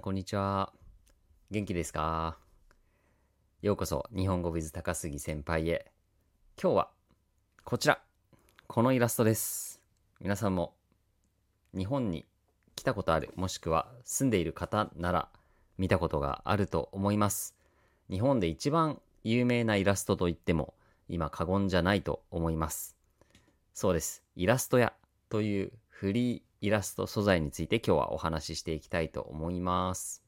こんにちは。元気ですか？ようこそ日本語 with 高杉先輩へ。今日はこちら。このイラストです。皆さんも日本に来たことある、もしくは住んでいる方なら見たことがあると思います。日本で一番有名なイラストといっても今過言じゃないと思います。そうです。イラスト屋というフリーイラスト素材について今日はお話ししていきたいと思います。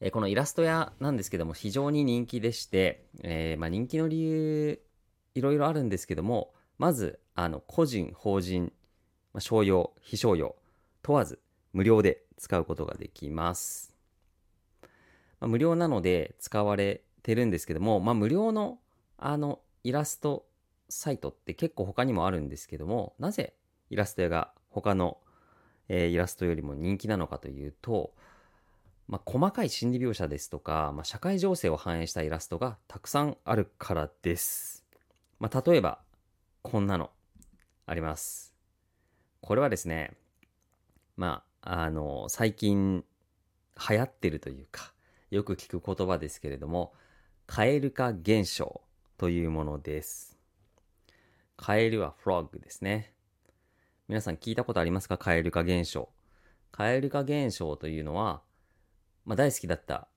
えこのイラスト屋なんですけども非常に人気でして、えーまあ、人気の理由いろいろあるんですけどもまずあの個人法人、まあ、商用非商用問わず無料で使うことができます、まあ、無料なので使われてるんですけども、まあ、無料のあのイラストサイトって結構他にもあるんですけどもなぜイラスト屋が他の、えーイラストよりも人気なのかというと、まあ、細かい心理描写ですとか、まあ、社会情勢を反映したイラストがたくさんあるからです。まあ、例えば、こんなのあります。これはですね、まあ、あの、最近流行ってるというか、よく聞く言葉ですけれども、蛙化現象というものです。カエルはフロッグですね。皆さん聞いたことありますか？蛙化現象。蛙化現象というのは、まあ、大好きだった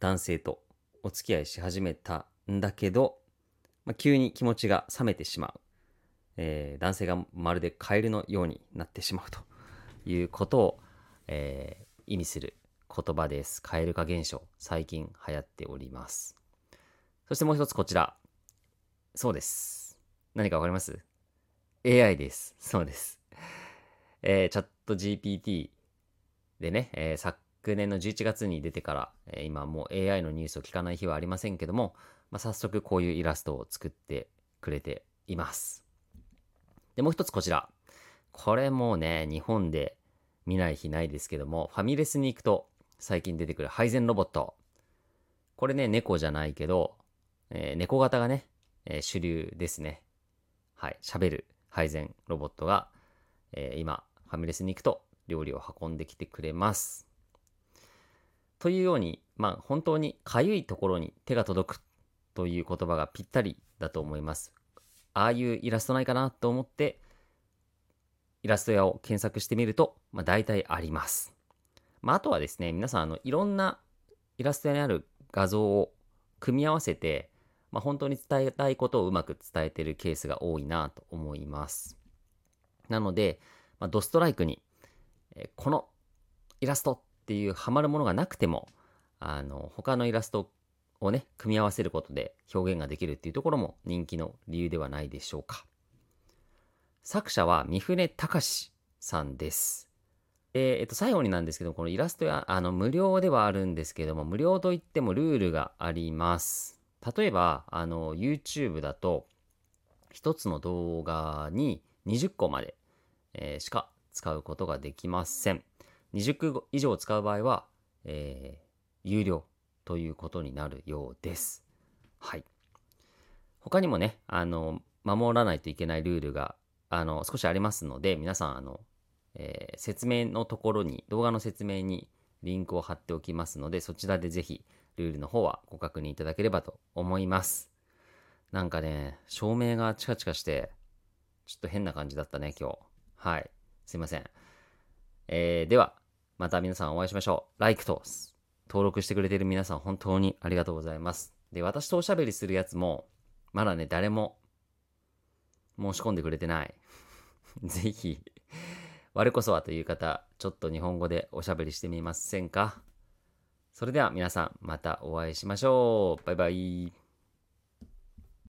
男性とお付き合いし始めたんだけど、まあ、急に気持ちが冷めてしまう。えー男性がまるでカエルのようになってしまうということを、えー意味する言葉です。蛙化現象。最近流行っております。そしてもう一つこちら。そうです。何かわかります？AI です。そうです。えー、チャット GPT でね、えー昨年の11月に出てから、えー今もう AI のニュースを聞かない日はありませんけども、まあ、早速こういうイラストを作ってくれています。で、もう一つこちら。これもうね、日本で見ない日ないですけども、ファミレスに行くと最近出てくる配膳ロボット。これね、猫じゃないけど、えー猫型がね、えー主流ですね。はい、喋る配膳ロボットが、えー今、ファミレスに行くと料理を運んできてくれます。というように、まあ本当にかゆいところに手が届くという言葉がぴったりだと思います。ああいうイラストないかなと思って、イラスト屋を検索してみると、まあ大体あります。まああとはですね、皆さん、あの、いろんなイラスト屋にある画像を組み合わせて、まあ、本当に伝えたいことをうまく伝えてるケースが多いなと思います。なので、まあ、ドストライクに、えこのイラストっていうハマるものがなくても、あの、他のイラストをね、組み合わせることで表現ができるっていうところも人気の理由ではないでしょうか。作者は三船隆さんです。で、えっと、最後になんですけども、このイラストや、あの、無料ではあるんですけども、無料といってもルールがあります。例えば、あの、YouTube だと、一つの動画に20個まで、えーしか使うことができません。20個以上使う場合は、えー有料ということになるようです。はい。他にもね、あの、守らないといけないルールが、あの、少しありますので、皆さん、あの、えー説明のところに、動画の説明にリンクを貼っておきますので、そちらでぜひ、ルールの方はご確認いただければと思います。なんかね、照明がチカチカして、ちょっと変な感じだったね、今日。はい。すいません。えー、では、また皆さんお会いしましょう。LIKE と登録してくれてる皆さん本当にありがとうございます。で、私とおしゃべりするやつも、まだね、誰も申し込んでくれてない。ぜひ、我こそはという方、ちょっと日本語でおしゃべりしてみませんか？それでは皆さん、またお会いしましょう。バイバイ。